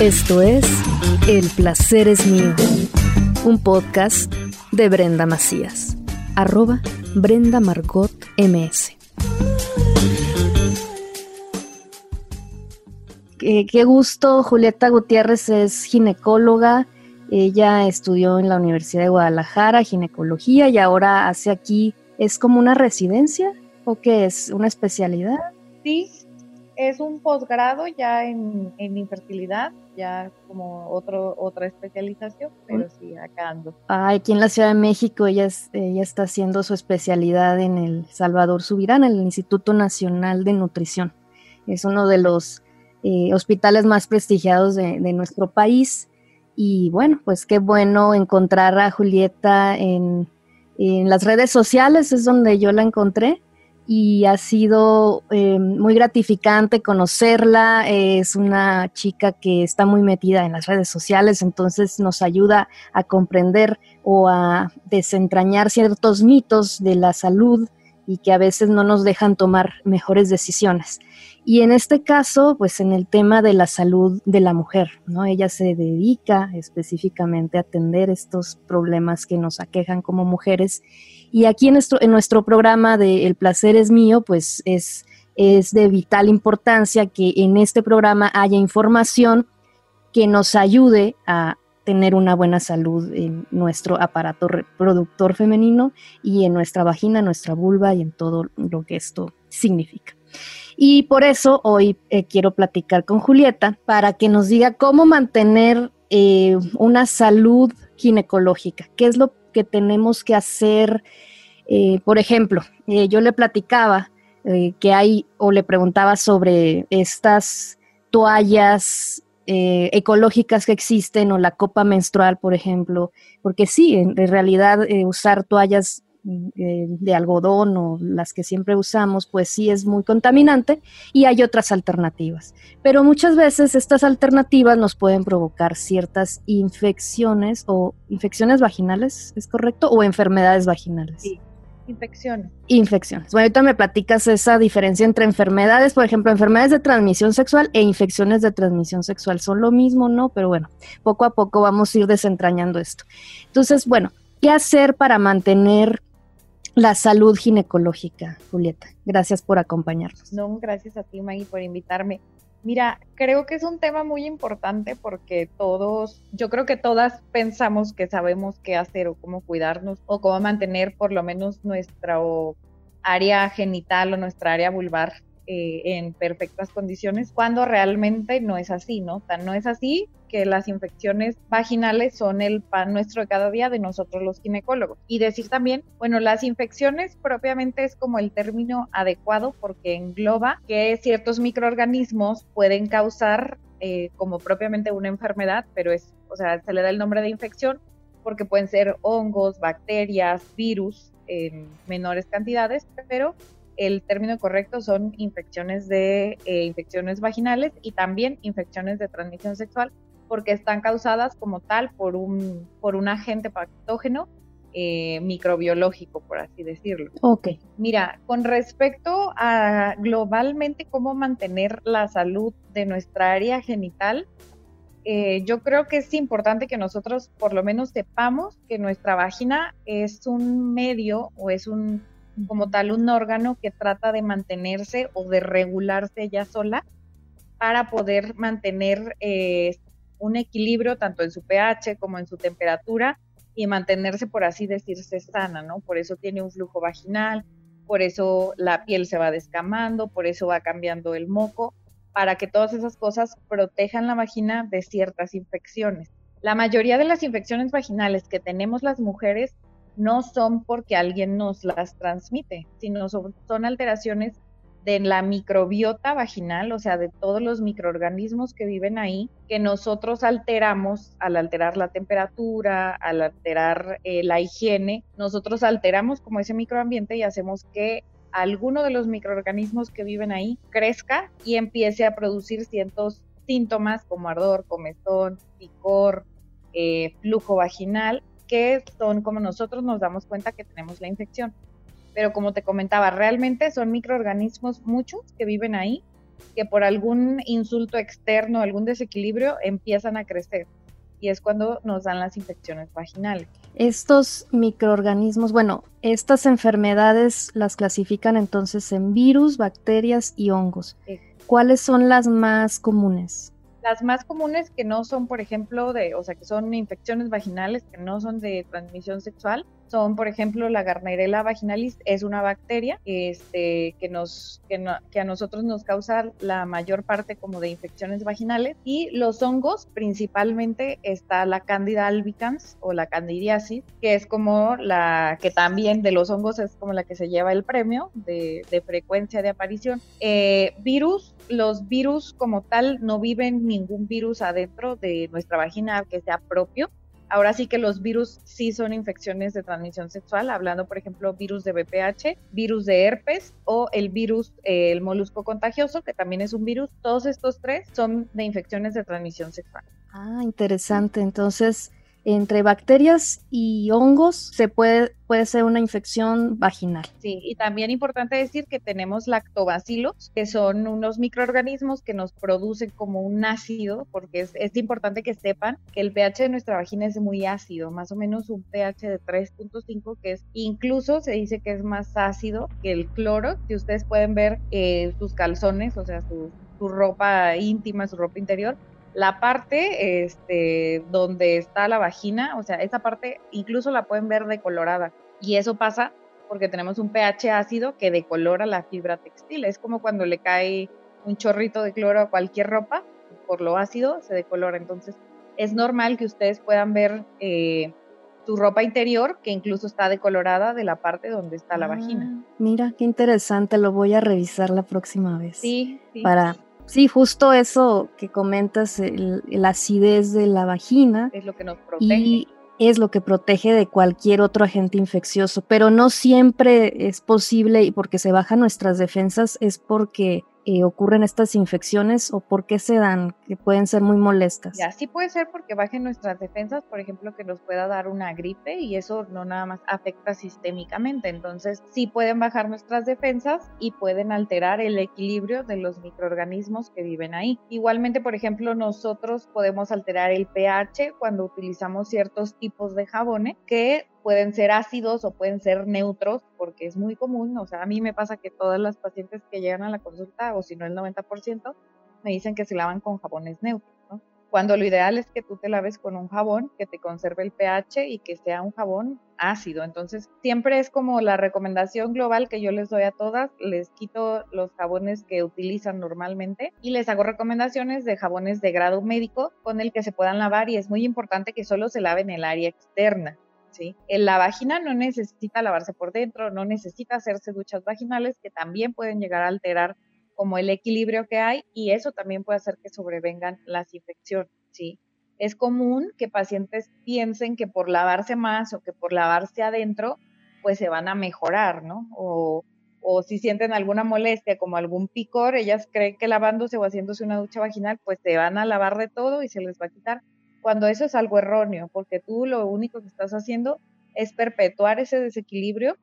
Esto es El placer es mío, un podcast de Brenda Macías, arroba Brenda Margot MS. qué gusto, Julieta Gutiérrez es ginecóloga, ella estudió en la Universidad de Guadalajara ginecología y ahora hace aquí, ¿es como una residencia o qué es? ¿Una especialidad? Sí, es un posgrado ya en, infertilidad, ya como otro, otra especialización, pero sí, acá ando. Ah, aquí en la Ciudad de México ella, ella está haciendo su especialidad en el Salvador Subirán, el Instituto Nacional de Nutrición. Es uno de los eh, hospitales más prestigiados de, nuestro país. Y bueno, pues qué bueno encontrar a Julieta en, en las redes sociales, es donde yo la encontré y ha sido eh, muy gratificante conocerla. Es una chica que está muy metida en las redes sociales, entonces nos ayuda a comprender o a desentrañar ciertos mitos de la salud y que a veces no nos dejan tomar mejores decisiones. Y en este caso, pues en el tema de la salud de la mujer, ¿no? Ella se dedica específicamente a atender estos problemas que nos aquejan como mujeres y aquí en nuestro, programa de El placer es mío, pues es, es de vital importancia que en este programa haya información que nos ayude a tener una buena salud en nuestro aparato reproductor femenino y en nuestra vagina, nuestra vulva y en todo lo que esto significa. Y por eso hoy eh, quiero platicar con Julieta para que nos diga cómo mantener eh, una salud ginecológica, qué es lo que tenemos que hacer. Eh, por ejemplo, eh, yo le platicaba eh, que hay, o le preguntaba sobre estas toallas ecológicas que existen o la copa menstrual, por ejemplo, porque sí, en, realidad usar toallas de algodón o las que siempre usamos, pues sí es muy contaminante y hay otras alternativas. Pero muchas veces estas alternativas nos pueden provocar ciertas infecciones o infecciones vaginales, ¿es correcto? O enfermedades vaginales. Sí. Infecciones. Infecciones. Bueno, ahorita me platicas esa diferencia entre enfermedades, por ejemplo, enfermedades de transmisión sexual e infecciones de transmisión sexual. Son lo mismo, ¿no? Pero bueno, poco a poco vamos a ir desentrañando esto. Entonces, bueno, ¿qué hacer para mantener la salud ginecológica, Julieta. Gracias por acompañarnos. No, gracias a ti, Maggie, por invitarme. Mira, creo que es un tema muy importante porque todos, yo creo que todas pensamos que sabemos qué hacer o cómo cuidarnos o cómo mantener por lo menos nuestra área genital o nuestra área vulvar eh, en perfectas condiciones, cuando realmente no es así, ¿no? O no es así que las infecciones vaginales son el pan nuestro de cada día de nosotros los ginecólogos. Y decir también, bueno, las infecciones propiamente es como el término adecuado porque engloba que ciertos microorganismos pueden causar eh, como propiamente una enfermedad, pero es, o sea, se le da el nombre de infección porque pueden ser hongos, bacterias, virus en menores cantidades, pero el término correcto son infecciones de eh, infecciones vaginales y también infecciones de transmisión sexual porque están causadas como tal por un por un agente patógeno eh, microbiológico, por así decirlo. Ok. Mira, con respecto a globalmente cómo mantener la salud de nuestra área genital, eh, yo creo que es importante que nosotros por lo menos sepamos que nuestra vagina es un medio o es un como tal un órgano que trata de mantenerse o de regularse ella sola para poder mantener eh, un equilibrio tanto en su pH como en su temperatura y mantenerse, por así decirse, sana, ¿no? Por eso tiene un flujo vaginal, por eso la piel se va descamando, por eso va cambiando el moco, para que todas esas cosas protejan la vagina de ciertas infecciones. La mayoría de las infecciones vaginales que tenemos las mujeres no son porque alguien nos las transmite, sino son, alteraciones de la microbiota vaginal, o sea, de todos los microorganismos que viven ahí, que nosotros alteramos al alterar la temperatura, al alterar eh, la higiene, nosotros alteramos como ese microambiente y hacemos que alguno de los microorganismos que viven ahí crezca y empiece a producir ciertos síntomas como ardor, comezón, picor, eh, flujo vaginal que son como nosotros nos damos cuenta que tenemos la infección. Pero como te comentaba, realmente son microorganismos muchos que viven ahí que por algún insulto externo, algún desequilibrio, empiezan a crecer. Y es cuando nos dan las infecciones vaginales. Estos microorganismos, bueno, estas enfermedades las clasifican entonces en virus, bacterias y hongos. ¿Cuáles son las más comunes? Las más comunes que no son, por ejemplo, de, o sea, que son infecciones vaginales, que no son de transmisión sexual, son, por ejemplo, la Gardnerella vaginalis es una bacteria este, que, nos, que, a nosotros nos causa la mayor parte como de infecciones vaginales y los hongos, principalmente está la Candida albicans o la candidiasis, que es como la que también de los hongos es como la que se lleva el premio de, frecuencia de aparición. Eh, virus, los virus como tal no viven ningún virus adentro de nuestra vagina que sea propio, Ahora sí que los virus sí son infecciones de transmisión sexual, hablando por ejemplo virus de BPH, virus de herpes o el virus, eh, el molusco contagioso, que también es un virus. Todos estos tres son de infecciones de transmisión sexual. Ah, interesante. Entonces, entre bacterias y hongos se puede, puede ser una infección vaginal. Sí, y también importante decir que tenemos lactobacilos, que son unos microorganismos que nos producen como un ácido, porque es, es importante que sepan que el pH de nuestra vagina es muy ácido, más o menos un pH de 3.5, que es incluso se dice que es más ácido que el cloro, que ustedes pueden ver eh, sus calzones, o sea, su, su ropa íntima, su ropa interior, la parte este, donde está la vagina, o sea, esa parte incluso la pueden ver decolorada. Y eso pasa porque tenemos un pH ácido que decolora la fibra textil. Es como cuando le cae un chorrito de cloro a cualquier ropa, por lo ácido se decolora. Entonces, es normal que ustedes puedan ver eh, su ropa interior, que incluso está decolorada de la parte donde está la vagina. Ah, mira, qué interesante, lo voy a revisar la próxima vez. Sí, sí. Para Sí, justo eso que comentas, la acidez de la vagina. Es lo que nos protege. Y es lo que protege de cualquier otro agente infeccioso, pero no siempre es posible y porque se bajan nuestras defensas es porque eh, ocurren estas infecciones o por qué se dan, que pueden ser muy molestas. Sí puede ser porque bajen nuestras defensas, por ejemplo, que nos pueda dar una gripe y eso no nada más afecta sistémicamente. Entonces, sí pueden bajar nuestras defensas y pueden alterar el equilibrio de los microorganismos que viven ahí. Igualmente, por ejemplo, nosotros podemos alterar el pH cuando utilizamos ciertos tipos de jabones que pueden ser ácidos o pueden ser neutros, porque es muy común, o sea, a mí me pasa que todas las pacientes que llegan a la consulta, o si no el 90%, me dicen que se lavan con jabones neutros. Cuando lo ideal es que tú te laves con un jabón que te conserve el pH y que sea un jabón ácido. Entonces, siempre es como la recomendación global que yo les doy a todas, les quito los jabones que utilizan normalmente y les hago recomendaciones de jabones de grado médico con el que se puedan lavar y es muy importante que solo se laven el área externa. En la vagina no necesita lavarse por dentro, no necesita hacerse duchas vaginales que también pueden llegar a alterar como el equilibrio que hay y eso también puede hacer que sobrevengan las infecciones, ¿sí? Es común que pacientes piensen que por lavarse más o que por lavarse adentro, pues se van a mejorar, ¿no? O, o si sienten alguna molestia como algún picor, ellas creen que lavándose o haciéndose una ducha vaginal, pues se van a lavar de todo y se les va a quitar cuando eso es algo erróneo, porque tú lo único que estás haciendo es perpetuar ese desequilibrio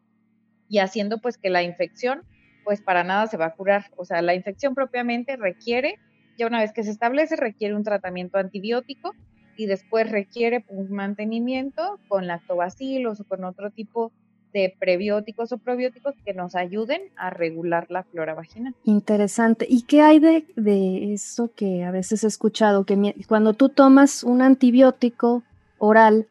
y haciendo pues que la infección pues para nada se va a curar. O sea, la infección propiamente requiere, ya una vez que se establece, requiere un tratamiento antibiótico y después requiere un mantenimiento con lactobacilos o con otro tipo de prebióticos o probióticos que nos ayuden a regular la flora vaginal. Interesante. ¿Y qué hay de, de eso que a veces he escuchado? Que cuando tú tomas un antibiótico oral,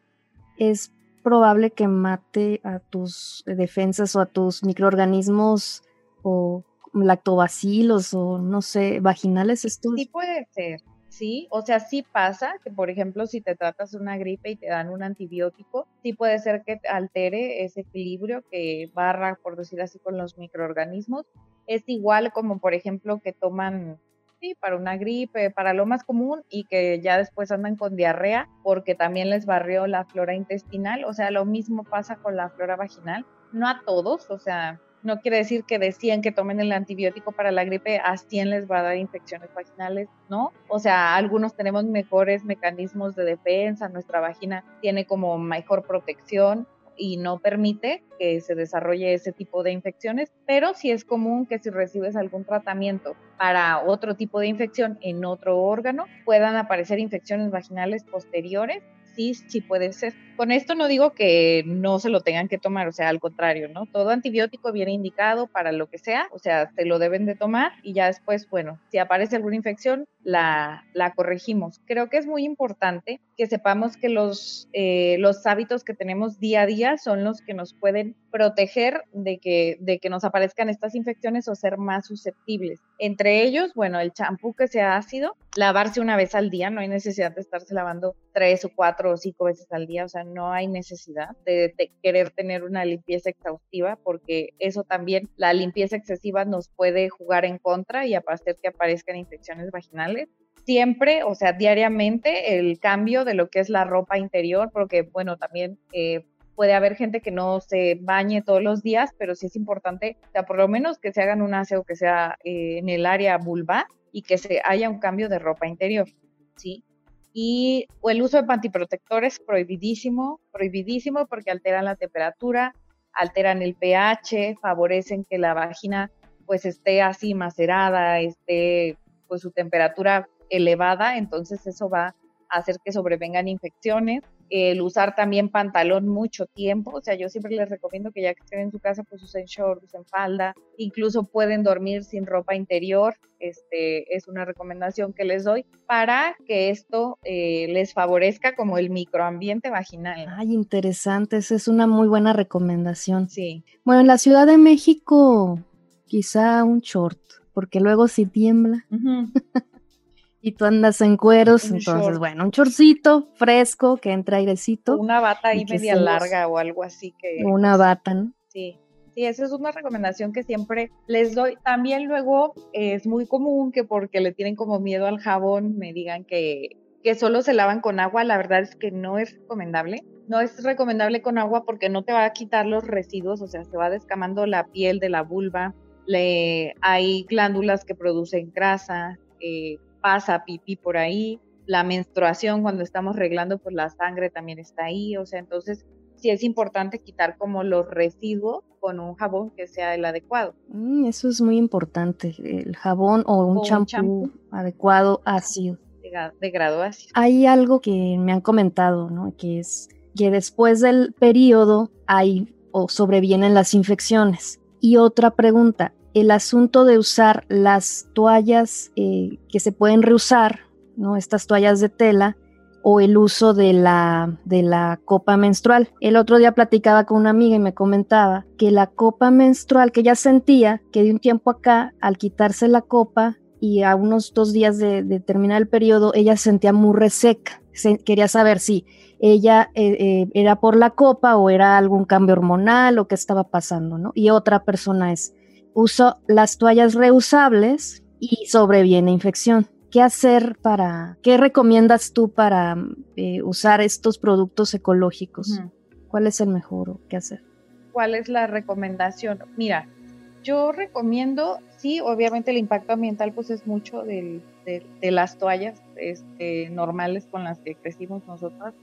es probable que mate a tus defensas o a tus microorganismos o lactobacilos o no sé, vaginales. Esto sí puede ser. ¿Sí? O sea, sí pasa que, por ejemplo, si te tratas una gripe y te dan un antibiótico, sí puede ser que altere ese equilibrio que barra, por decir así, con los microorganismos. Es igual como, por ejemplo, que toman sí, para una gripe, para lo más común y que ya después andan con diarrea porque también les barrió la flora intestinal. O sea, lo mismo pasa con la flora vaginal. No a todos, o sea, no quiere decir que decían que tomen el antibiótico para la gripe, a 100 les va a dar infecciones vaginales, ¿no? O sea, algunos tenemos mejores mecanismos de defensa, nuestra vagina tiene como mejor protección, y no permite que se desarrolle ese tipo de infecciones, pero sí es común que si recibes algún tratamiento para otro tipo de infección en otro órgano, puedan aparecer infecciones vaginales posteriores sí, sí puede ser. Con esto no digo que no se lo tengan que tomar, o sea, al contrario, ¿no? Todo antibiótico viene indicado para lo que sea, o sea, se lo deben de tomar y ya después, bueno, si aparece alguna infección, la, corregimos. Creo que es muy importante que sepamos que los, eh, los hábitos que tenemos día a día son los que nos pueden proteger de que, de que nos aparezcan estas infecciones o ser más susceptibles. Entre ellos, bueno, el champú que sea ácido, lavarse una vez al día, no hay necesidad de estarse lavando tres o cuatro o cinco veces al día, o sea, no hay necesidad de, querer tener una limpieza exhaustiva porque eso también, la limpieza excesiva nos puede jugar en contra y hacer que aparezcan infecciones vaginales siempre, o sea, diariamente, el cambio de lo que es la ropa interior, porque, bueno, también eh, puede haber gente que no se bañe todos los días, pero sí es importante, o sea, por lo menos que se hagan un aseo que sea eh, en el área vulva y que se haya un cambio de ropa interior, ¿sí? Y el uso de pantiprotectores prohibidísimo, prohibidísimo porque alteran la temperatura, alteran el pH, favorecen que la vagina pues esté así macerada, esté pues su temperatura elevada, entonces eso va a hacer que sobrevengan infecciones el usar también pantalón mucho tiempo, o sea, yo siempre les recomiendo que ya que estén en su casa, pues usen shorts, usen falda, incluso pueden dormir sin ropa interior, este es una recomendación que les doy para que esto eh, les favorezca como el microambiente vaginal. Ay, interesante, esa es una muy buena recomendación. Sí. Bueno, en la Ciudad de México, quizá un short, porque luego si tiembla. y tú andas en cueros, entonces bueno, un chorcito fresco que entra airecito. Una bata ahí media larga o algo así que... Una bata, ¿no? Sí. Sí, esa es una recomendación que siempre les doy. También luego es muy común que porque le tienen como miedo al jabón me digan que, que solo se lavan con agua. La verdad es que no es recomendable. No es recomendable con agua porque no te va a quitar los residuos, o sea, se va descamando la piel de la vulva. Le, hay glándulas que producen grasa, eh, pasa pipí por ahí, la menstruación cuando estamos reglando, pues la sangre también está ahí, o sea, entonces sí es importante quitar como los residuos con un jabón que sea el adecuado. Mm, eso es muy importante, el jabón o un champú adecuado ácido. De, grado ácido. Hay algo que me han comentado, ¿no? Que es que después del periodo hay o sobrevienen las infecciones. Y otra pregunta, el asunto de usar las toallas eh, que se pueden reusar, ¿no? Estas toallas de tela o el uso de la, de la copa menstrual. El otro día platicaba con una amiga y me comentaba que la copa menstrual, que ella sentía que de un tiempo acá, al quitarse la copa y a unos dos días de, terminar el periodo, ella sentía muy reseca. quería saber si ella eh, eh, era por la copa o era algún cambio hormonal o qué estaba pasando, ¿no? Y otra persona es, uso las toallas reusables y sobreviene infección. ¿Qué hacer para, qué recomiendas tú para eh, usar estos productos ecológicos? ¿Cuál es el mejor o qué hacer? ¿Cuál es la recomendación? Mira, yo recomiendo, sí, obviamente el impacto ambiental pues es mucho de, las toallas este, normales con las que crecimos nosotras.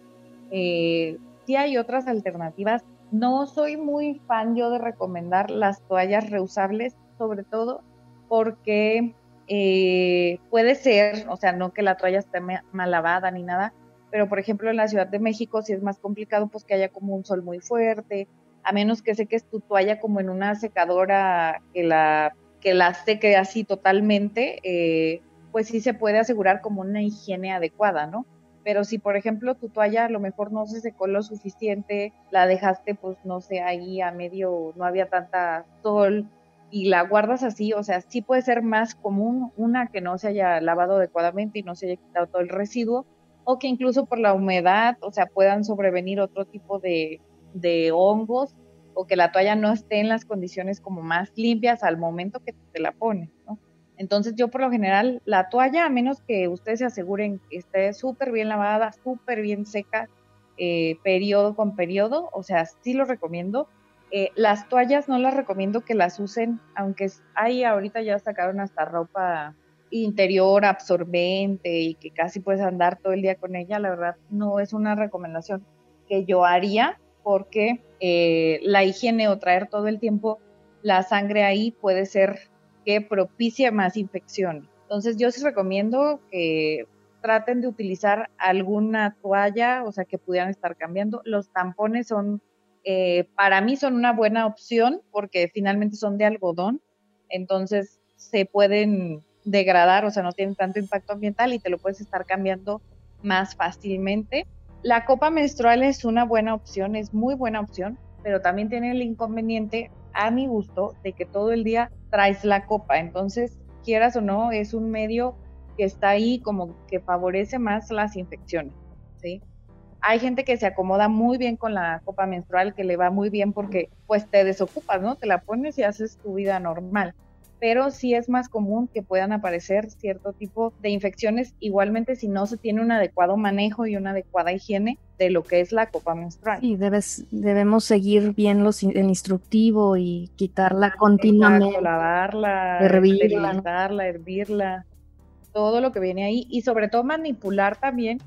Eh, sí hay otras alternativas no soy muy fan yo de recomendar las toallas reusables, sobre todo porque eh, puede ser, o sea, no que la toalla esté mal lavada ni nada, pero por ejemplo en la Ciudad de México si es más complicado pues que haya como un sol muy fuerte, a menos que seques tu toalla como en una secadora que la, que la seque así totalmente, eh, pues sí se puede asegurar como una higiene adecuada, ¿no? Pero si, por ejemplo, tu toalla a lo mejor no se secó lo suficiente, la dejaste, pues, no sé, ahí a medio, no había tanta sol y la guardas así, o sea, sí puede ser más común una que no se haya lavado adecuadamente y no se haya quitado todo el residuo, o que incluso por la humedad, o sea, puedan sobrevenir otro tipo de, de hongos o que la toalla no esté en las condiciones como más limpias al momento que te la pones, ¿no? Entonces yo por lo general la toalla, a menos que ustedes se aseguren que esté súper bien lavada, súper bien seca, eh, periodo con periodo, o sea, sí lo recomiendo. Eh, las toallas no las recomiendo que las usen, aunque hay ahorita ya sacaron hasta ropa interior absorbente y que casi puedes andar todo el día con ella, la verdad no es una recomendación que yo haría porque eh, la higiene o traer todo el tiempo la sangre ahí puede ser que propicie más infección. Entonces yo sí recomiendo que traten de utilizar alguna toalla, o sea, que pudieran estar cambiando. Los tampones son, eh, para mí son una buena opción porque finalmente son de algodón, entonces se pueden degradar, o sea, no tienen tanto impacto ambiental y te lo puedes estar cambiando más fácilmente. La copa menstrual es una buena opción, es muy buena opción, pero también tiene el inconveniente, a mi gusto, de que todo el día traes la copa. Entonces, quieras o no, es un medio que está ahí como que favorece más las infecciones, ¿sí? Hay gente que se acomoda muy bien con la copa menstrual, que le va muy bien porque pues te desocupas, ¿no? Te la pones y haces tu vida normal pero sí es más común que puedan aparecer cierto tipo de infecciones, igualmente si no se tiene un adecuado manejo y una adecuada higiene de lo que es la copa menstrual. Sí, debes, debemos seguir bien los, el instructivo y quitarla continuamente. lavarla, hervirla, hervirla, todo lo que viene ahí y sobre todo manipular también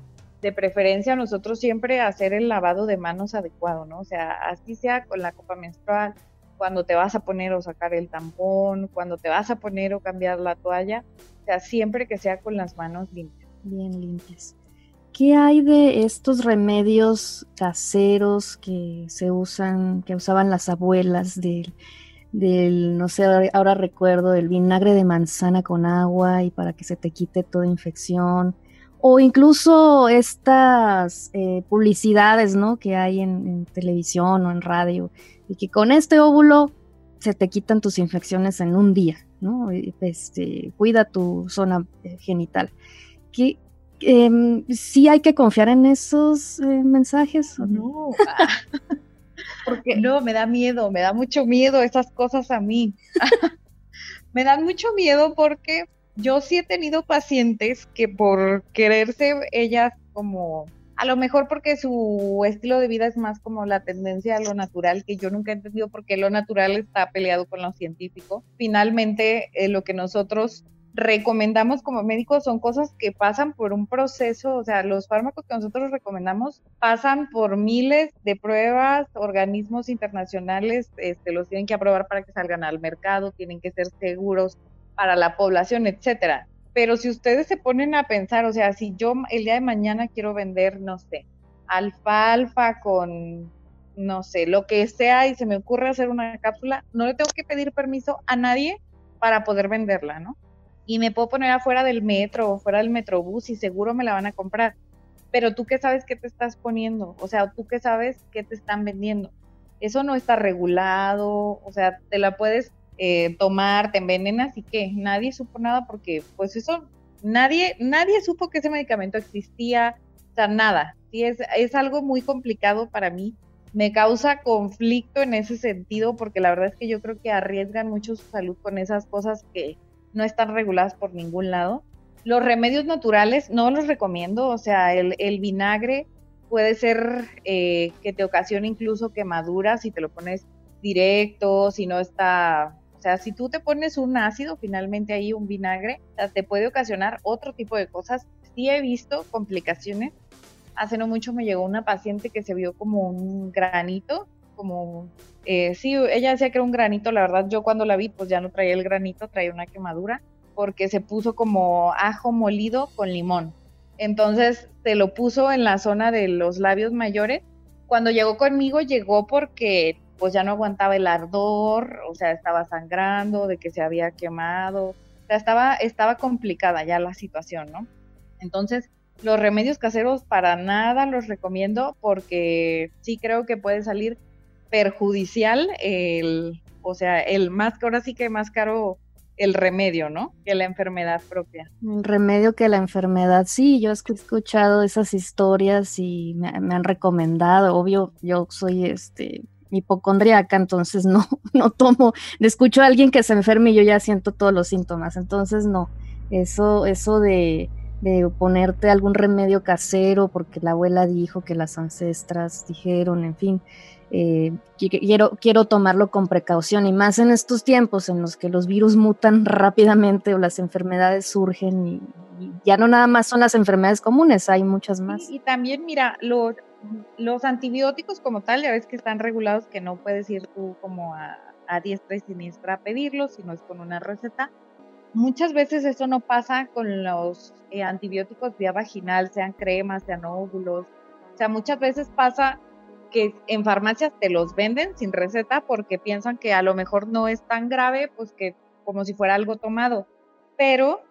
de preferencia nosotros siempre hacer el lavado de manos adecuado, ¿no? O sea, así sea con la copa menstrual, cuando te vas a poner o sacar el tampón, cuando te vas a poner o cambiar la toalla, o sea, siempre que sea con las manos limpias. Bien limpias. ¿Qué hay de estos remedios caseros que se usan, que usaban las abuelas del, del, no sé, ahora recuerdo, el vinagre de manzana con agua y para que se te quite toda infección? O incluso estas eh, publicidades, ¿no? Que hay en televisión o en radio, y que con este óvulo se te quitan tus infecciones en un día, ¿no? Este, cuida tu zona eh, genital. ¿Qué, em, ¿Sí hay que confiar en esos eh, mensajes o no? Porque no, me da miedo, me da mucho miedo esas cosas a mí. me dan mucho miedo porque yo sí he tenido pacientes que por quererse ellas como a lo mejor porque su estilo de vida es más como la tendencia a lo natural, que yo nunca he entendido por qué lo natural está peleado con lo científico. Finalmente, eh, lo que nosotros recomendamos como médicos son cosas que pasan por un proceso, o sea, los fármacos que nosotros recomendamos pasan por miles de pruebas, organismos internacionales este, los tienen que aprobar para que salgan al mercado, tienen que ser seguros para la población, etcétera. Pero si ustedes se ponen a pensar, o sea, si yo el día de mañana quiero vender, no sé, alfalfa con, no sé, lo que sea y se me ocurre hacer una cápsula, no le tengo que pedir permiso a nadie para poder venderla, ¿no? Y me puedo poner afuera del metro o fuera del metrobús y seguro me la van a comprar. Pero tú qué sabes qué te estás poniendo, o sea, tú qué sabes qué te están vendiendo. Eso no está regulado, o sea, te la puedes eh, tomar, te envenenas y que nadie supo nada porque pues eso, nadie, nadie supo que ese medicamento existía, o sea, nada. Sí, es, es algo muy complicado para mí. Me causa conflicto en ese sentido porque la verdad es que yo creo que arriesgan mucho su salud con esas cosas que no están reguladas por ningún lado. Los remedios naturales no los recomiendo, o sea, el, vinagre puede ser eh, que te ocasione incluso quemaduras si te lo pones directo, si no está sea, si tú te pones un ácido, finalmente ahí un vinagre, te puede ocasionar otro tipo de cosas. Sí he visto complicaciones. Hace no mucho me llegó una paciente que se vio como un granito, como, eh, sí, ella decía que era un granito, la verdad yo cuando la vi pues ya no traía el granito, traía una quemadura, porque se puso como ajo molido con limón. Entonces se lo puso en la zona de los labios mayores. Cuando llegó conmigo llegó porque pues ya no aguantaba el ardor, o sea, estaba sangrando, de que se había quemado, o sea, estaba, estaba complicada ya la situación, ¿no? Entonces, los remedios caseros para nada los recomiendo porque sí creo que puede salir perjudicial el, o sea, el más, ahora sí que más caro el remedio, ¿no? Que la enfermedad propia. El remedio que la enfermedad, sí, yo he escuchado esas historias y me, me han recomendado, obvio, yo soy este hipocondríaca, entonces no, no tomo, escucho a alguien que se enferme y yo ya siento todos los síntomas, entonces no, eso, eso de, de ponerte algún remedio casero porque la abuela dijo que las ancestras dijeron, en fin, eh, quiero, quiero tomarlo con precaución y más en estos tiempos en los que los virus mutan rápidamente o las enfermedades surgen y, ya no nada más son las enfermedades comunes, hay muchas más. Y, y también, mira, lo, los antibióticos como tal, ya ves que están regulados que no puedes ir tú como a, a diestra y siniestra a pedirlos, sino es con una receta. Muchas veces eso no pasa con los eh, antibióticos vía vaginal, sean cremas, sean óvulos. O sea, muchas veces pasa que en farmacias te los venden sin receta porque piensan que a lo mejor no es tan grave, pues que como si fuera algo tomado. Pero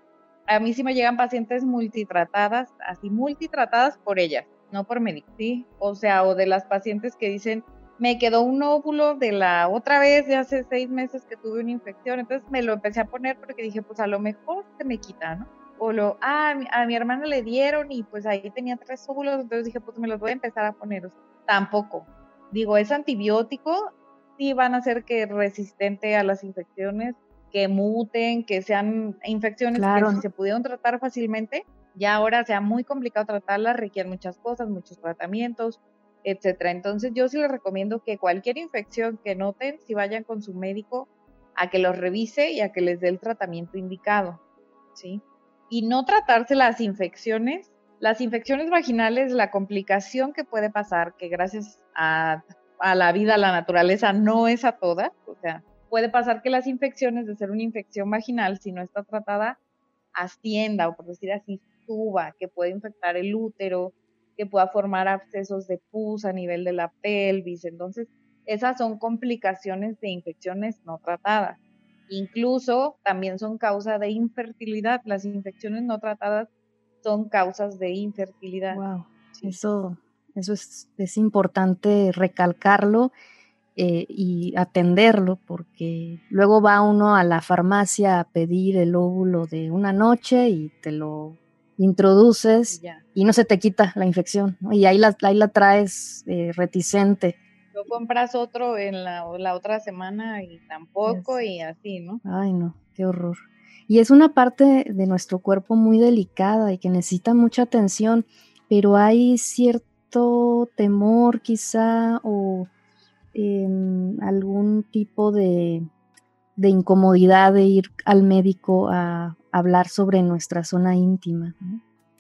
a mí sí me llegan pacientes multitratadas, así multitratadas por ellas, no por médico, ¿sí? O sea, o de las pacientes que dicen, me quedó un óvulo de la otra vez de hace seis meses que tuve una infección, entonces me lo empecé a poner porque dije, pues a lo mejor se me quita, ¿no? O lo, ah, a mi hermana le dieron y pues ahí tenía tres óvulos, entonces dije, pues me los voy a empezar a poner. Tampoco. Digo, es antibiótico, sí van a ser que resistente a las infecciones, que muten, que sean infecciones que se pudieron tratar fácilmente, ya ahora sea muy complicado tratarlas, requieren muchas cosas, muchos tratamientos, etcétera. Entonces yo sí les recomiendo que cualquier infección que noten, si vayan con su médico a que los revise y a que les dé el tratamiento indicado, ¿sí? Y no tratarse las infecciones. Las infecciones vaginales, la complicación que puede pasar, que gracias a, la vida, a la naturaleza, no es a todas, o sea, puede pasar que las infecciones, de ser una infección vaginal, si no está tratada, ascienda o por decir así, suba, que puede infectar el útero, que pueda formar abscesos de pus a nivel de la pelvis. Entonces, esas son complicaciones de infecciones no tratadas. Incluso también son causa de infertilidad. Las infecciones no tratadas son causas de infertilidad. Wow, eso, eso es, es importante recalcarlo eh, y atenderlo, porque luego va uno a la farmacia a pedir el óvulo de una noche y te lo introduces y no se te quita la infección, y ahí la, ahí la traes eh, reticente. Lo compras otro en la, la otra semana y tampoco, y así, ¿no? Ay, no, qué horror. Y es una parte de nuestro cuerpo muy delicada y que necesita mucha atención, pero hay cierto temor quizá o em, algún tipo de, de incomodidad de ir al médico a hablar sobre nuestra zona íntima.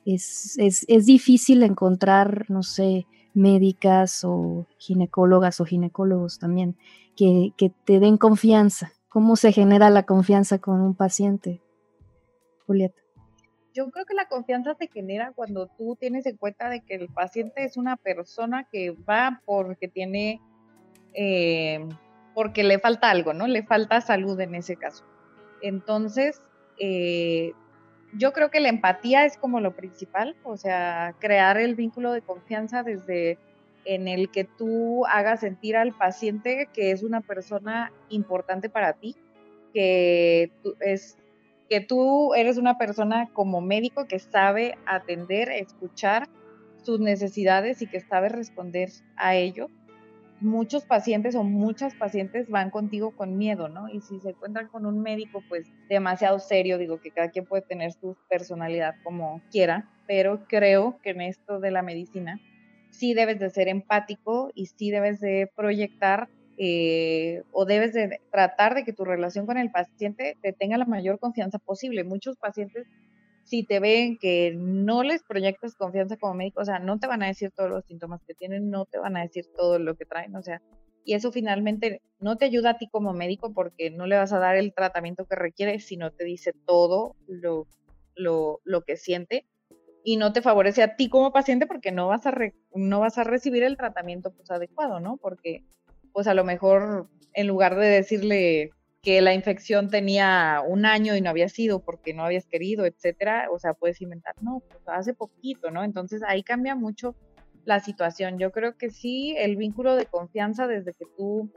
Es, es, difícil encontrar, no sé, médicas o ginecólogas o ginecólogos también que, que, te den confianza. ¿Cómo se genera la confianza con un paciente? Julieta. Yo creo que la confianza se genera cuando tú tienes en cuenta de que el paciente es una persona que va porque tiene eh, porque le falta algo, ¿no? Le falta salud en ese caso. Entonces, eh, yo creo que la empatía es como lo principal, o sea, crear el vínculo de confianza desde en el que tú hagas sentir al paciente que es una persona importante para ti, que tú, es, que tú eres una persona como médico que sabe atender, escuchar sus necesidades y que sabe responder a ello muchos pacientes o muchas pacientes van contigo con miedo, ¿no? Y si se encuentran con un médico, pues demasiado serio, digo que cada quien puede tener su personalidad como quiera, pero creo que en esto de la medicina sí debes de ser empático y sí debes de proyectar eh, o debes de tratar de que tu relación con el paciente te tenga la mayor confianza posible. Muchos pacientes si te ven que no les proyectas confianza como médico, o sea, no te van a decir todos los síntomas que tienen, no te van a decir todo lo que traen, o sea, y eso finalmente no te ayuda a ti como médico porque no le vas a dar el tratamiento que requiere, sino te dice todo lo, lo, lo que siente y no te favorece a ti como paciente porque no vas a, no vas a recibir el tratamiento pues adecuado, ¿no? Porque pues a lo mejor en lugar de decirle que la infección tenía un año y no había sido porque no habías querido, etcétera, o sea, puedes inventar, no, pues hace poquito, ¿no? Entonces ahí cambia mucho la situación. Yo creo que sí, el vínculo de confianza desde que tú,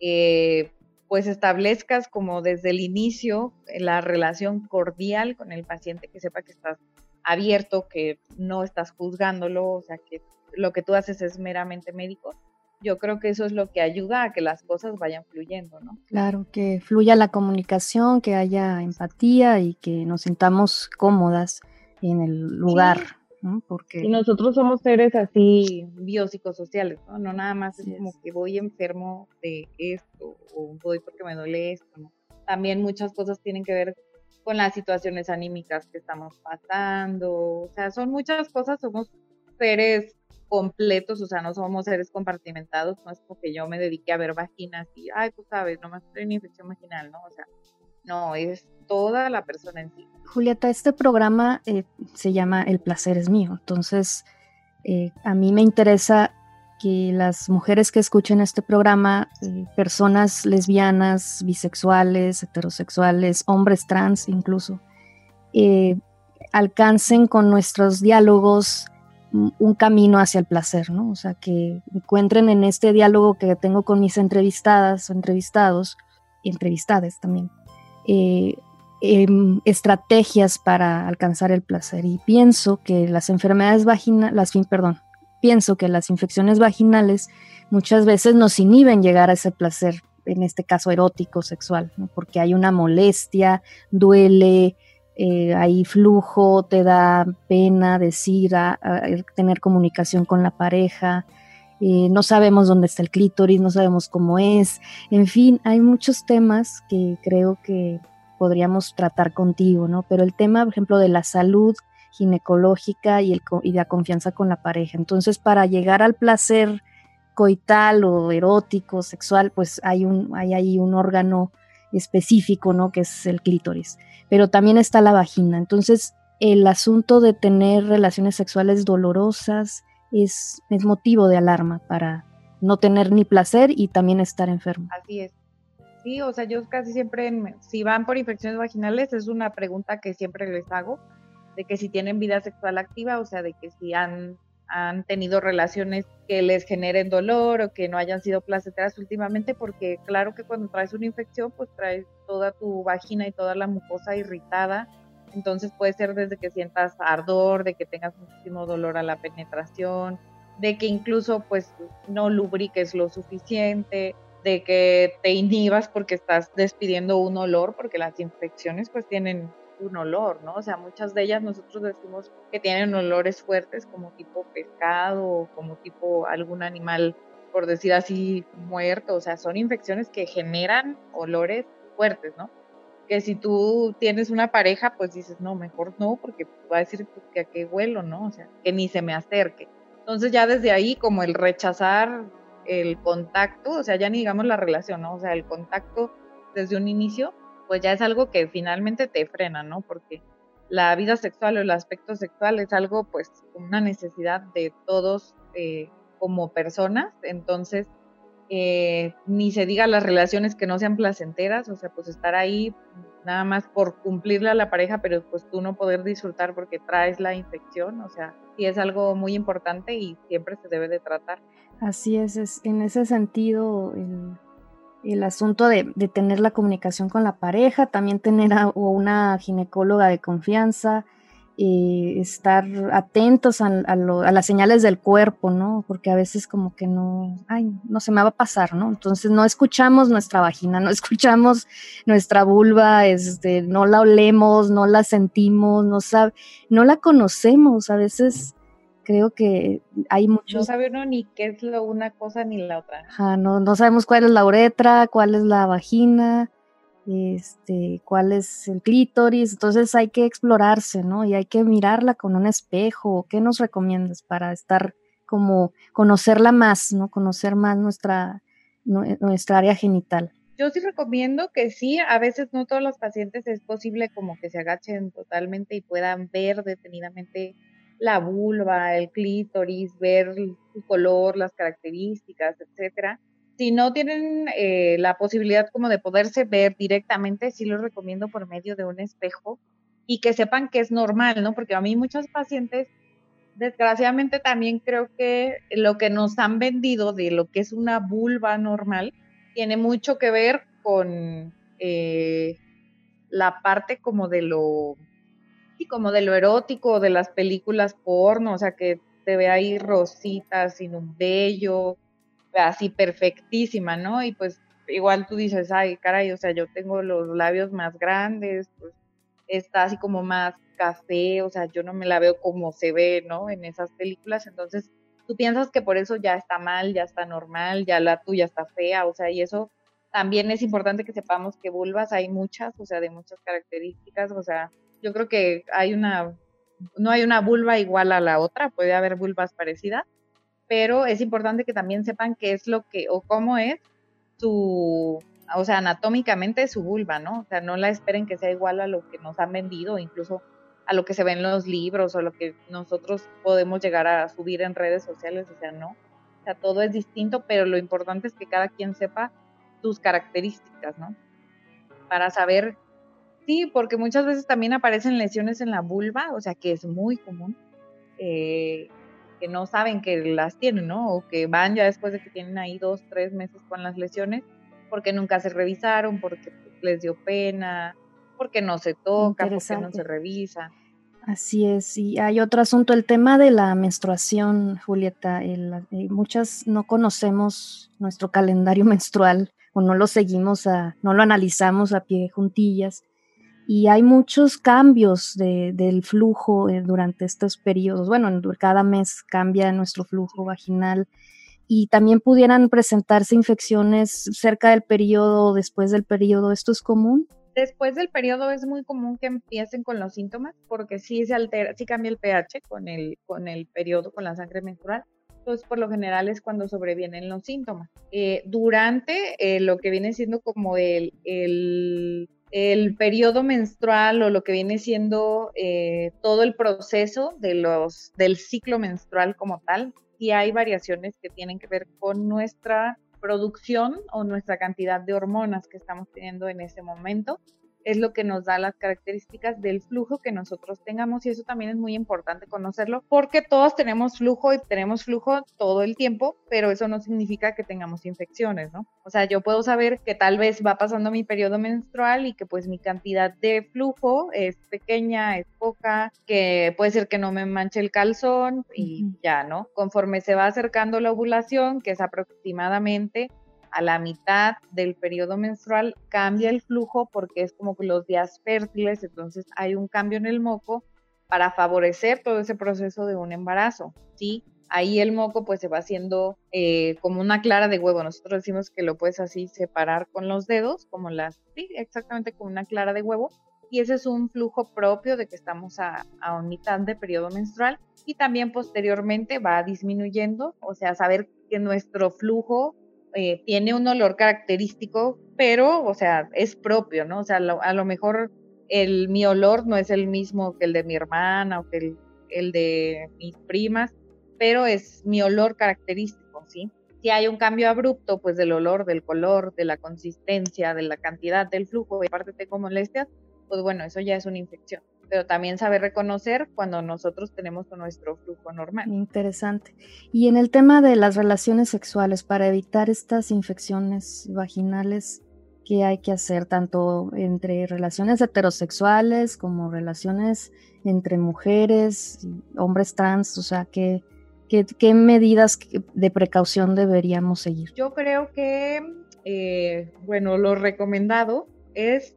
eh, pues establezcas como desde el inicio la relación cordial con el paciente, que sepa que estás abierto, que no estás juzgándolo, o sea, que lo que tú haces es meramente médico yo creo que eso es lo que ayuda a que las cosas vayan fluyendo, ¿no? Claro, que fluya la comunicación, que haya empatía y que nos sintamos cómodas en el lugar. ¿no? Porque... Y nosotros somos seres así biopsicosociales, ¿no? No nada más es como que voy enfermo de esto o voy porque me duele esto, ¿no? También muchas cosas tienen que ver con las situaciones anímicas que estamos pasando, o sea, son muchas cosas, somos seres completos, o sea, no somos seres compartimentados, no es porque yo me dedique a ver vaginas y, ay, tú sabes, nomás estoy en infección vaginal, ¿no? O sea, no, es toda la persona en sí. Julieta, este programa eh, se llama El placer es mío, entonces eh, a mí me interesa que las mujeres que escuchen este programa, eh, personas lesbianas, bisexuales, heterosexuales, hombres trans incluso, alcancen con nuestros diálogos un camino hacia el placer, ¿no? O sea, que encuentren en este diálogo que tengo con mis entrevistadas o entrevistados, y entrevistades también, eh, em, estrategias para alcanzar el placer. Y pienso que las enfermedades vaginales, perdón, pienso que las infecciones vaginales muchas veces nos inhiben llegar a ese placer, en este caso erótico, sexual, porque hay una molestia, duele, eh, hay flujo, te da pena decir, tener comunicación con la pareja, eh, no sabemos dónde está el clítoris, no sabemos cómo es, en fin, hay muchos temas que creo que podríamos tratar contigo, ¿no? Pero el tema, por ejemplo, de la salud ginecológica y, el, y la confianza con la pareja. Entonces, para llegar al placer coital o erótico, sexual, pues hay, un, hay ahí un órgano específico, ¿no? Que es el clítoris. Pero también está la vagina. Entonces, el asunto de tener relaciones sexuales dolorosas es, motivo de alarma para no tener ni placer y también estar enfermo. Así es. Sí, o sea, yo casi siempre, si van por infecciones vaginales, es una pregunta que siempre les hago, de que si tienen vida sexual activa, o sea, de que si han han tenido relaciones que les generen dolor o que no hayan sido placenteras últimamente, porque claro que cuando traes una infección, pues traes toda tu vagina y toda la mucosa irritada. Entonces puede ser desde que sientas ardor, de que tengas muchísimo dolor a la penetración, de que incluso pues no lubriques lo suficiente, de que te inhibas porque estás despidiendo un olor, porque las infecciones pues tienen un olor, ¿no? O sea, muchas de ellas nosotros decimos que tienen olores fuertes como tipo pescado o como tipo algún animal, por decir así, muerto. O sea, son infecciones que generan olores fuertes, ¿no? Que si tú tienes una pareja, pues dices, no, mejor no, porque va a decir pues, que a qué huelo, ¿no? O sea, que ni se me acerque. Entonces ya desde ahí, como el rechazar el contacto, o sea, ya ni digamos la relación, ¿no? O sea, el contacto desde un inicio, pues ya es algo que finalmente te frena, ¿no? Porque la vida sexual o el aspecto sexual es algo, pues, una necesidad de todos eh, como personas, entonces, eh, ni se diga las relaciones que no sean placenteras, o sea, pues estar ahí nada más por cumplirle a la pareja, pero pues tú no poder disfrutar porque traes la infección, o sea, sí es algo muy importante y siempre se debe de tratar. Así es, es en ese sentido, el el asunto de, tener la comunicación con la pareja, también tener a, una ginecóloga de confianza, eh, estar atentos a, las señales del cuerpo, ¿no? Porque a veces como que no, ay, no se me va a pasar, ¿no? Entonces no escuchamos nuestra vagina, no escuchamos nuestra vulva, este, no la olemos, no la sentimos, no, sabe, no la conocemos, a veces creo que hay muchos... No sabe uno ni qué es lo una cosa ni la otra. Ajá, no, no sabemos cuál es la uretra, cuál es la vagina, este, cuál es el clítoris, entonces hay que explorarse, ¿no? Y hay que mirarla con un espejo. ¿Qué nos recomiendas para estar como conocerla más, ¿no? Conocer más nuestra, nuestra área genital. Yo sí recomiendo que sí, a veces no todos los pacientes es posible como que se agachen totalmente y puedan ver detenidamente la vulva, el clítoris, ver su color, las características, etcétera. Si no tienen eh, la posibilidad como de poderse ver directamente, sí lo recomiendo por medio de un espejo y que sepan que es normal, ¿no? Porque a mí muchos pacientes, desgraciadamente también creo que lo que nos han vendido de lo que es una vulva normal tiene mucho que ver con eh, la parte como de lo y como de lo erótico, de las películas porno, o sea, que te ve ahí rosita, sin un vello, así perfectísima, ¿no? Y pues igual tú dices, ay, caray, o sea, yo tengo los labios más grandes, pues está así como más café, o sea, yo no me la veo como se ve, ¿no? En esas películas, entonces tú piensas que por eso ya está mal, ya está normal, ya la tuya está fea, o sea, y eso también es importante que sepamos que vulvas hay muchas, o sea, de muchas características, o sea, yo creo que hay una no hay una vulva igual a la otra, puede haber vulvas parecidas, pero es importante que también sepan qué es lo que o cómo es su, o sea, anatómicamente su vulva, ¿no? O sea, no la esperen que sea igual a lo que nos han vendido, incluso a lo que se ve en los libros o lo que nosotros podemos llegar a subir en redes sociales, o sea, no. O sea, todo es distinto, pero lo importante es que cada quien sepa sus características, ¿no? Para saber, sí, porque muchas veces también aparecen lesiones en la vulva, o sea, que es muy común, eh, que no saben que las tienen, ¿no? O que van ya después de que tienen ahí dos, tres meses con las lesiones, porque nunca se revisaron, porque les dio pena, porque no se toca, porque no se revisa. Así es, y hay otro asunto, el tema de la menstruación, Julieta. Eh, muchas no conocemos nuestro calendario menstrual o no lo seguimos, a, no lo analizamos a pie juntillas. Y hay muchos cambios del flujo eh, durante estos periodos. Bueno, cada mes cambia nuestro flujo vaginal y también pudieran presentarse infecciones cerca del periodo o después del periodo. ¿Esto es común? Después del periodo es muy común que empiecen con los síntomas porque sí se altera, sí cambia el pH con el, con el periodo, con la sangre menstrual. Entonces, por lo general es cuando sobrevienen los síntomas. Eh, durante eh, lo que viene siendo como el, el, el, periodo menstrual o lo que viene siendo eh, todo el proceso de los, del ciclo menstrual como tal, sí hay variaciones que tienen que ver con nuestra producción o nuestra cantidad de hormonas que estamos teniendo en ese momento es lo que nos da las características del flujo que nosotros tengamos y eso también es muy importante conocerlo porque todos tenemos flujo y tenemos flujo todo el tiempo, pero eso no significa que tengamos infecciones, ¿no? O sea, yo puedo saber que tal vez va pasando mi periodo menstrual y que pues mi cantidad de flujo es pequeña, es poca, que puede ser que no me manche el calzón y ya, ¿no? Conforme se va acercando la ovulación, que es aproximadamente a la mitad del periodo menstrual cambia el flujo porque es como los días fértiles, entonces hay un cambio en el moco para favorecer todo ese proceso de un embarazo, ¿sí? Ahí el moco pues se va haciendo eh, como una clara de huevo. Nosotros decimos que lo puedes así separar con los dedos, como las, sí, exactamente como una clara de huevo. Y ese es un flujo propio de que estamos a, a mitad de periodo menstrual y también posteriormente va disminuyendo, o sea, saber que nuestro flujo eh, tiene un olor característico, pero, o sea, es propio, ¿no? O sea, a lo mejor el, mi olor no es el mismo que el de mi hermana o que el, de mis primas, pero es mi olor característico, ¿sí? Si hay un cambio abrupto, pues del olor, del color, de la consistencia, de la cantidad del flujo, y aparte tengo molestias, pues bueno, eso ya es una infección pero también saber reconocer cuando nosotros tenemos nuestro flujo normal. Interesante. Y en el tema de las relaciones sexuales, para evitar estas infecciones vaginales, ¿qué hay que hacer tanto entre relaciones heterosexuales como relaciones entre mujeres, hombres trans? O sea, ¿qué, qué, medidas de precaución deberíamos seguir? Yo creo que, eh, bueno, lo recomendado es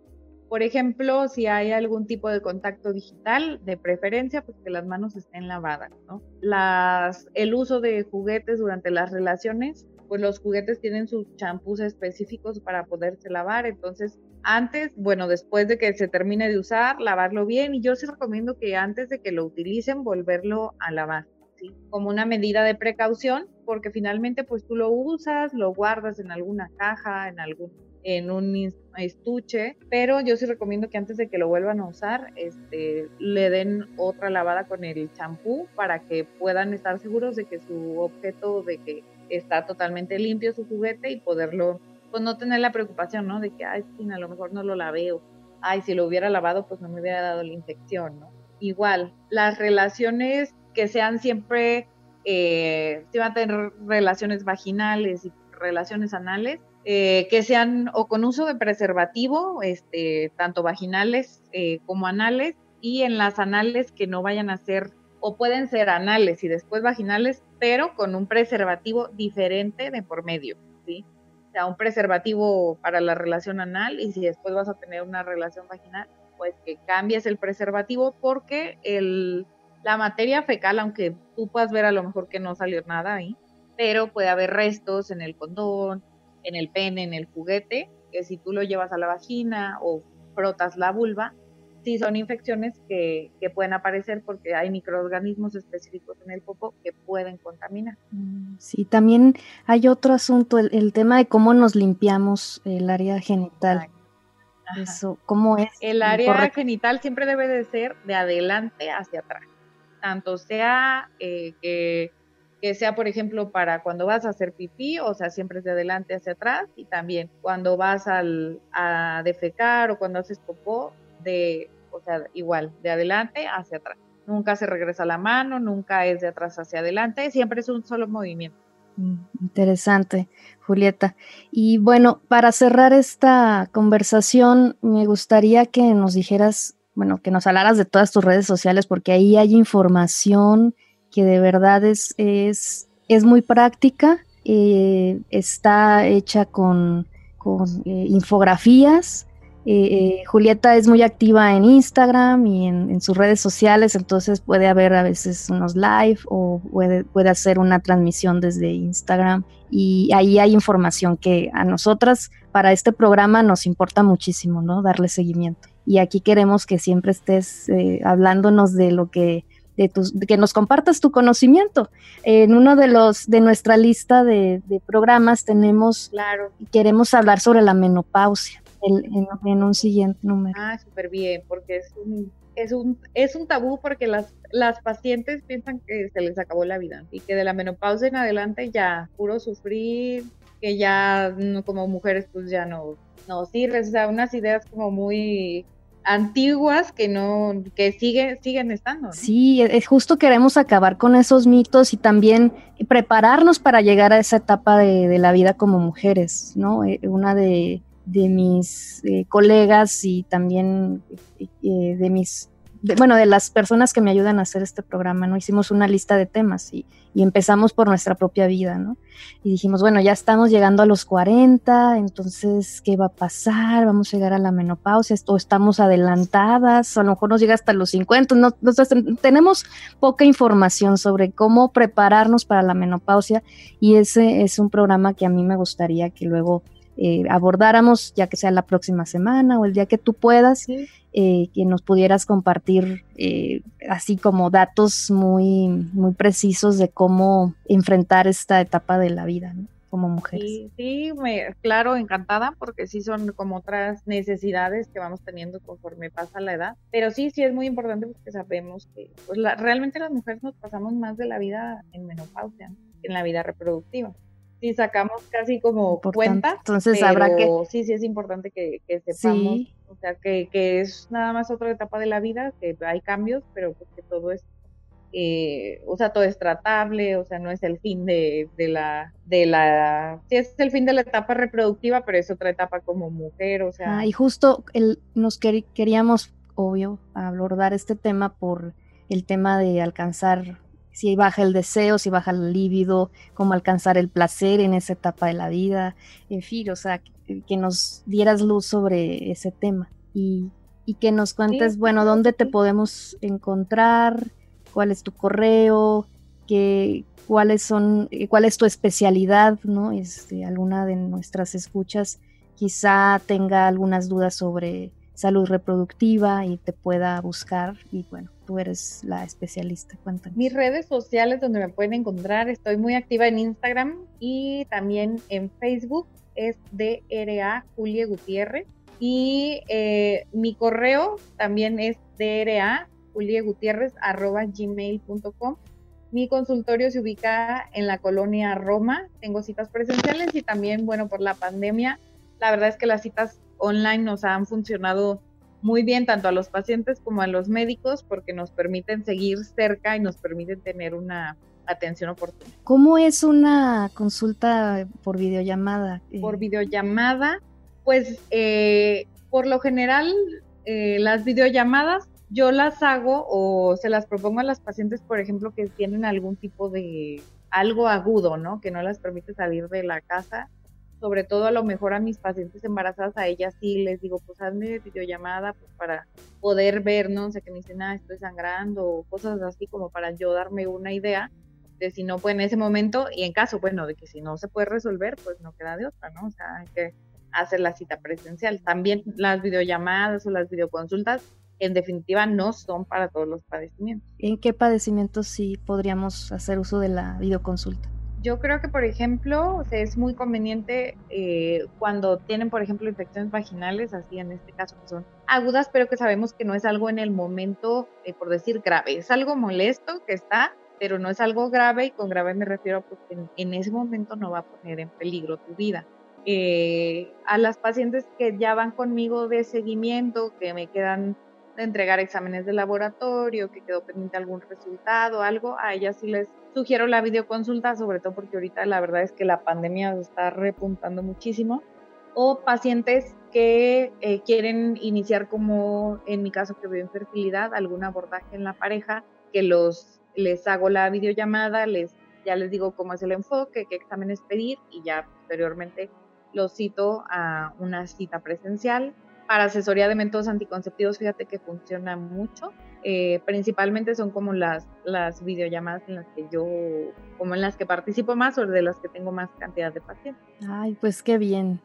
por ejemplo, si hay algún tipo de contacto digital, de preferencia, pues que las manos estén lavadas, ¿no? Las, el uso de juguetes durante las relaciones, pues los juguetes tienen sus champús específicos para poderse lavar, entonces antes, bueno, después de que se termine de usar, lavarlo bien y yo sí recomiendo que antes de que lo utilicen, volverlo a lavar. ¿Sí? como una medida de precaución, porque finalmente pues tú lo usas, lo guardas en alguna caja, en algún en un estuche, pero yo sí recomiendo que antes de que lo vuelvan a usar, este, le den otra lavada con el champú para que puedan estar seguros de que su objeto, de que está totalmente limpio su juguete y poderlo, pues no tener la preocupación, ¿no? De que, ay, a lo mejor no lo lavé o, ay, si lo hubiera lavado, pues no me hubiera dado la infección, ¿no? Igual, las relaciones que sean siempre, eh, si van a tener relaciones vaginales y relaciones anales, eh, que sean o con uso de preservativo, este, tanto vaginales eh, como anales, y en las anales que no vayan a ser, o pueden ser anales y después vaginales, pero con un preservativo diferente de por medio, ¿sí? O sea, un preservativo para la relación anal y si después vas a tener una relación vaginal, pues que cambies el preservativo porque el, la materia fecal, aunque tú puedas ver a lo mejor que no salió nada ahí, pero puede haber restos en el condón, en el pene, en el juguete, que si tú lo llevas a la vagina o frotas la vulva, sí son infecciones que, que, pueden aparecer porque hay microorganismos específicos en el popo que pueden contaminar. Mm, sí, también hay otro asunto, el, tema de cómo nos limpiamos el área genital. Eso, ¿cómo es? El área genital siempre debe de ser de adelante hacia atrás. Tanto sea eh, que, que sea, por ejemplo, para cuando vas a hacer pipí, o sea, siempre es de adelante hacia atrás, y también cuando vas al, a defecar o cuando haces popó, de, o sea, igual, de adelante hacia atrás. Nunca se regresa la mano, nunca es de atrás hacia adelante, siempre es un solo movimiento. Mm, interesante, Julieta. Y bueno, para cerrar esta conversación, me gustaría que nos dijeras, bueno, que nos hablaras de todas tus redes sociales, porque ahí hay información que de verdad es, es, es muy práctica, eh, está hecha con, con eh, infografías eh, Julieta es muy activa en Instagram y en, sus redes sociales, entonces puede haber a veces unos live o puede, puede, hacer una transmisión desde Instagram y ahí hay información que a nosotras para este programa nos importa muchísimo, ¿no? Darle seguimiento. Y aquí queremos que siempre estés hablándonos de lo que de, tus, que nos compartas tu conocimiento. En uno de los de nuestra lista de, de programas tenemos, claro. queremos hablar sobre la menopausia en, un siguiente número. Ah, súper bien, porque es un, es un, es un tabú porque las, las pacientes piensan que se les acabó la vida y que de la menopausia en adelante ya puro sufrir, que ya como mujeres pues ya no, no sirve, o sea, unas ideas como muy antiguas que no que sigue, siguen estando. Sí, es justo queremos acabar con esos mitos y también prepararnos para llegar a esa etapa de, la vida como mujeres, ¿no? Eh, una de de mis eh, colegas y también eh, de mis, bueno, de las personas que me ayudan a hacer este programa, ¿no? Hicimos una lista de temas y, empezamos por nuestra propia vida, ¿no? Y dijimos, bueno, ya estamos llegando a los 40, entonces, ¿qué va a pasar? ¿Vamos a llegar a la menopausia? ¿O estamos adelantadas? a lo mejor nos llega hasta los 50. No, tenemos poca información sobre cómo prepararnos para la menopausia y ese es un programa que a mí me gustaría que luego eh, abordáramos, ya que sea la próxima semana o el día que tú puedas, eh, que nos pudieras compartir eh, así como datos muy, muy precisos de cómo enfrentar esta etapa de la vida. como mujeres. Sí, sí claro, encantada, porque sí son como otras necesidades que vamos teniendo conforme pasa la edad. Pero sí, sí es muy importante porque sabemos que pues, realmente las mujeres nos pasamos más de la vida en menopausia, en la vida reproductiva si sacamos casi como cuenta. Entonces habrá que. Sí, sí es importante que, sepamos. O sea, que, que, es nada más otra etapa de la vida, que hay cambios, pero pues que todo es. Eh, o sea, todo es tratable, o sea, no es el fin de, de la, de la, sí es el fin de la etapa reproductiva, pero es otra etapa como mujer, o sea. Ah, y justo el, nos queríamos, obvio, abordar este tema por el tema de alcanzar si baja el deseo, si baja el líbido, cómo alcanzar el placer en esa etapa de la vida, en fin, o sea, que, nos dieras luz sobre ese tema. Y, que nos cuentes, bueno, dónde te podemos encontrar, cuál es tu correo, qué, cuáles son, eh, cuál es tu especialidad, ¿no? Este, alguna de nuestras escuchas quizá tenga algunas dudas sobre salud reproductiva y te pueda buscar y bueno, tú eres la especialista. Cuéntanos. Mis redes sociales donde me pueden encontrar, estoy muy activa en Instagram y también en Facebook, es DRA Julia Gutiérrez. Y eh, mi correo también es DRA gmail.com. Mi consultorio se ubica en la colonia Roma. Tengo citas presenciales y también, bueno, por la pandemia, la verdad es que las citas online nos han funcionado muy bien tanto a los pacientes como a los médicos porque nos permiten seguir cerca y nos permiten tener una atención oportuna. ¿Cómo es una consulta por videollamada? Por videollamada, pues eh, por lo general eh, las videollamadas yo las hago o se las propongo a las pacientes, por ejemplo, que tienen algún tipo de algo agudo, ¿no? Que no las permite salir de la casa sobre todo a lo mejor a mis pacientes embarazadas, a ellas sí les digo, pues hazme videollamada pues, para poder ver, ¿no? O sea, que me dicen, ah, estoy sangrando o cosas así como para yo darme una idea de si no fue en ese momento y en caso, bueno, de que si no se puede resolver, pues no queda de otra, ¿no? O sea, hay que hacer la cita presencial. También las videollamadas o las videoconsultas en definitiva no son para todos los padecimientos. ¿En qué padecimientos sí podríamos hacer uso de la videoconsulta? Yo creo que, por ejemplo, es muy conveniente eh, cuando tienen, por ejemplo, infecciones vaginales, así en este caso que son agudas, pero que sabemos que no es algo en el momento, eh, por decir, grave. Es algo molesto que está, pero no es algo grave, y con grave me refiero a que en, ese momento no va a poner en peligro tu vida. Eh, a las pacientes que ya van conmigo de seguimiento, que me quedan de entregar exámenes de laboratorio, que quedó pendiente algún resultado, algo, a ellas sí les sugiero la videoconsulta, sobre todo porque ahorita la verdad es que la pandemia está repuntando muchísimo. O pacientes que eh, quieren iniciar, como en mi caso que veo infertilidad, algún abordaje en la pareja, que los les hago la videollamada, les ya les digo cómo es el enfoque, qué exámenes pedir y ya posteriormente los cito a una cita presencial. Para asesoría de métodos anticonceptivos, fíjate que funciona mucho. Eh, principalmente son como las, las videollamadas en las que yo, como en las que participo más o de las que tengo más cantidad de pacientes. Ay, pues qué bien,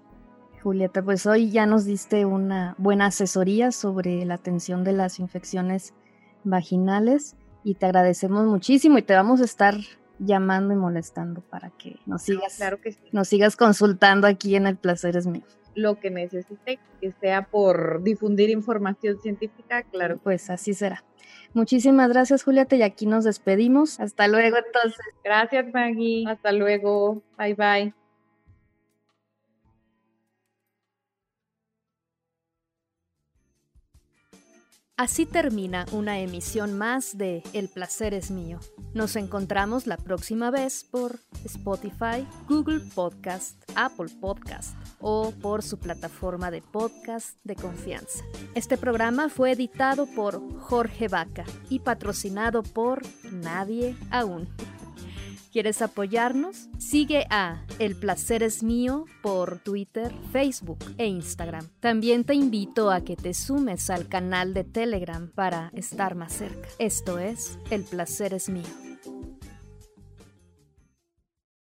Julieta. Pues hoy ya nos diste una buena asesoría sobre la atención de las infecciones vaginales y te agradecemos muchísimo y te vamos a estar llamando y molestando para que nos sigas, claro que nos sigas consultando aquí en El Placer es Mío lo que necesite, que sea por difundir información científica, claro. Pues así será. Muchísimas gracias, Julieta, y aquí nos despedimos. Hasta luego, entonces. Gracias, Maggie. Hasta luego. Bye, bye. Así termina una emisión más de El placer es mío. Nos encontramos la próxima vez por Spotify, Google Podcast, Apple Podcast o por su plataforma de podcast de confianza. Este programa fue editado por Jorge Vaca y patrocinado por Nadie Aún. ¿Quieres apoyarnos? Sigue a El Placer es Mío por Twitter, Facebook e Instagram. También te invito a que te sumes al canal de Telegram para estar más cerca. Esto es El Placer es Mío.